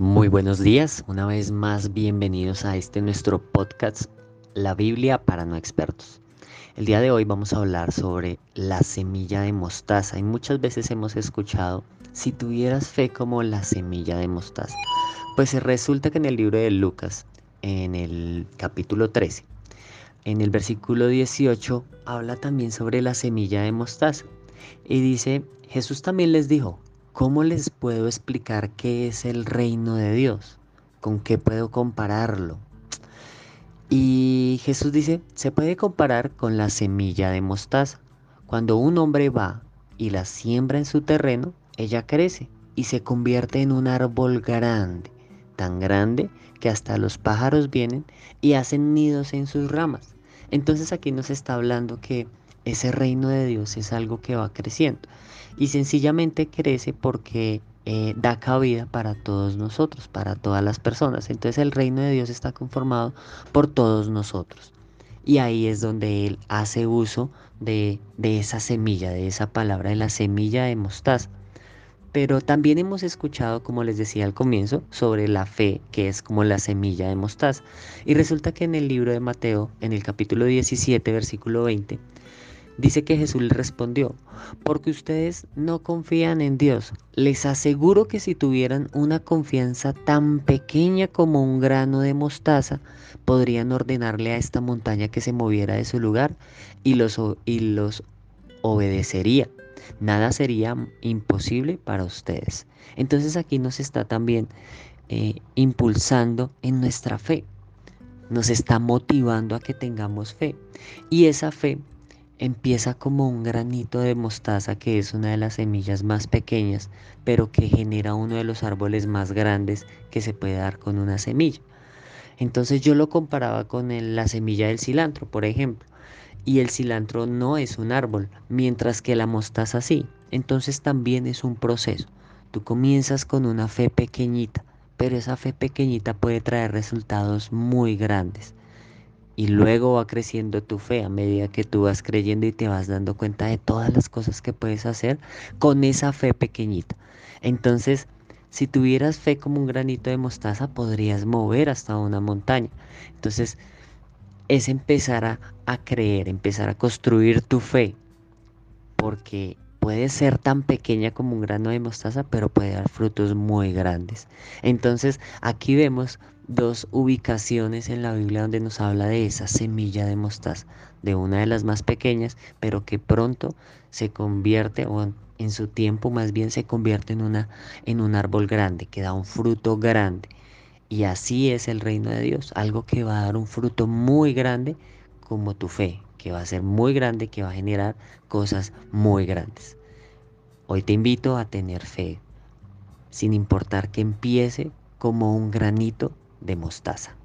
buenos días, una vez más bienvenidos a este nuestro podcast, La Biblia para no expertos. El día de hoy vamos a hablar sobre la semilla de mostaza y muchas veces hemos escuchado si tuvieras fe como la semilla de mostaza. Pues resulta que en el libro de Lucas, en el capítulo 13, en el versículo 18, habla también sobre la semilla de mostaza. Y dice, Jesús también les dijo, ¿Cómo les puedo explicar qué es el reino de Dios? ¿Con qué puedo compararlo? Y Jesús dice, se puede comparar con la semilla de mostaza. Cuando un hombre va y la siembra en su terreno, ella crece y se convierte en un árbol grande, tan grande que hasta los pájaros vienen y hacen nidos en sus ramas. Entonces aquí nos está hablando que ese reino de Dios es algo que va creciendo y sencillamente crece porque eh, da cabida para todos nosotros, para todas las personas. Entonces el reino de Dios está conformado por todos nosotros. Y ahí es donde Él hace uso de, de esa semilla, de esa palabra, de la semilla de mostaza. Pero también hemos escuchado, como les decía al comienzo, sobre la fe, que es como la semilla de mostaza. Y resulta que en el libro de Mateo, en el capítulo 17, versículo 20, Dice que Jesús le respondió, porque ustedes no confían en Dios. Les aseguro que si tuvieran una confianza tan pequeña como un grano de mostaza, podrían ordenarle a esta montaña que se moviera de su lugar y los, y los obedecería. Nada sería imposible para ustedes. Entonces aquí nos está también eh, impulsando en nuestra fe. Nos está motivando a que tengamos fe. Y esa fe empieza como un granito de mostaza que es una de las semillas más pequeñas, pero que genera uno de los árboles más grandes que se puede dar con una semilla. Entonces yo lo comparaba con la semilla del cilantro, por ejemplo. Y el cilantro no es un árbol, mientras que la mostaza sí. Entonces también es un proceso. Tú comienzas con una fe pequeñita, pero esa fe pequeñita puede traer resultados muy grandes y luego va creciendo tu fe a medida que tú vas creyendo y te vas dando cuenta de todas las cosas que puedes hacer con esa fe pequeñita. Entonces, si tuvieras fe como un granito de mostaza, podrías mover hasta una montaña. Entonces, es empezar a, creer, empezar a construir tu fe, porque puede ser tan pequeña como un grano de mostaza, pero puede dar frutos muy grandes. Entonces, aquí vemos dos ubicaciones en la Biblia donde nos habla de esa semilla de mostaza, de una de las más pequeñas, pero que pronto se convierte, o en su tiempo más bien se convierte en, una, en un árbol grande, que da un fruto grande. Y así es el reino de Dios, algo que va a dar un fruto muy grande como tu fe, que va a ser muy grande, que va a generar cosas muy grandes. Hoy te invito a tener fe, sin importar que empiece como un granito de mostaza.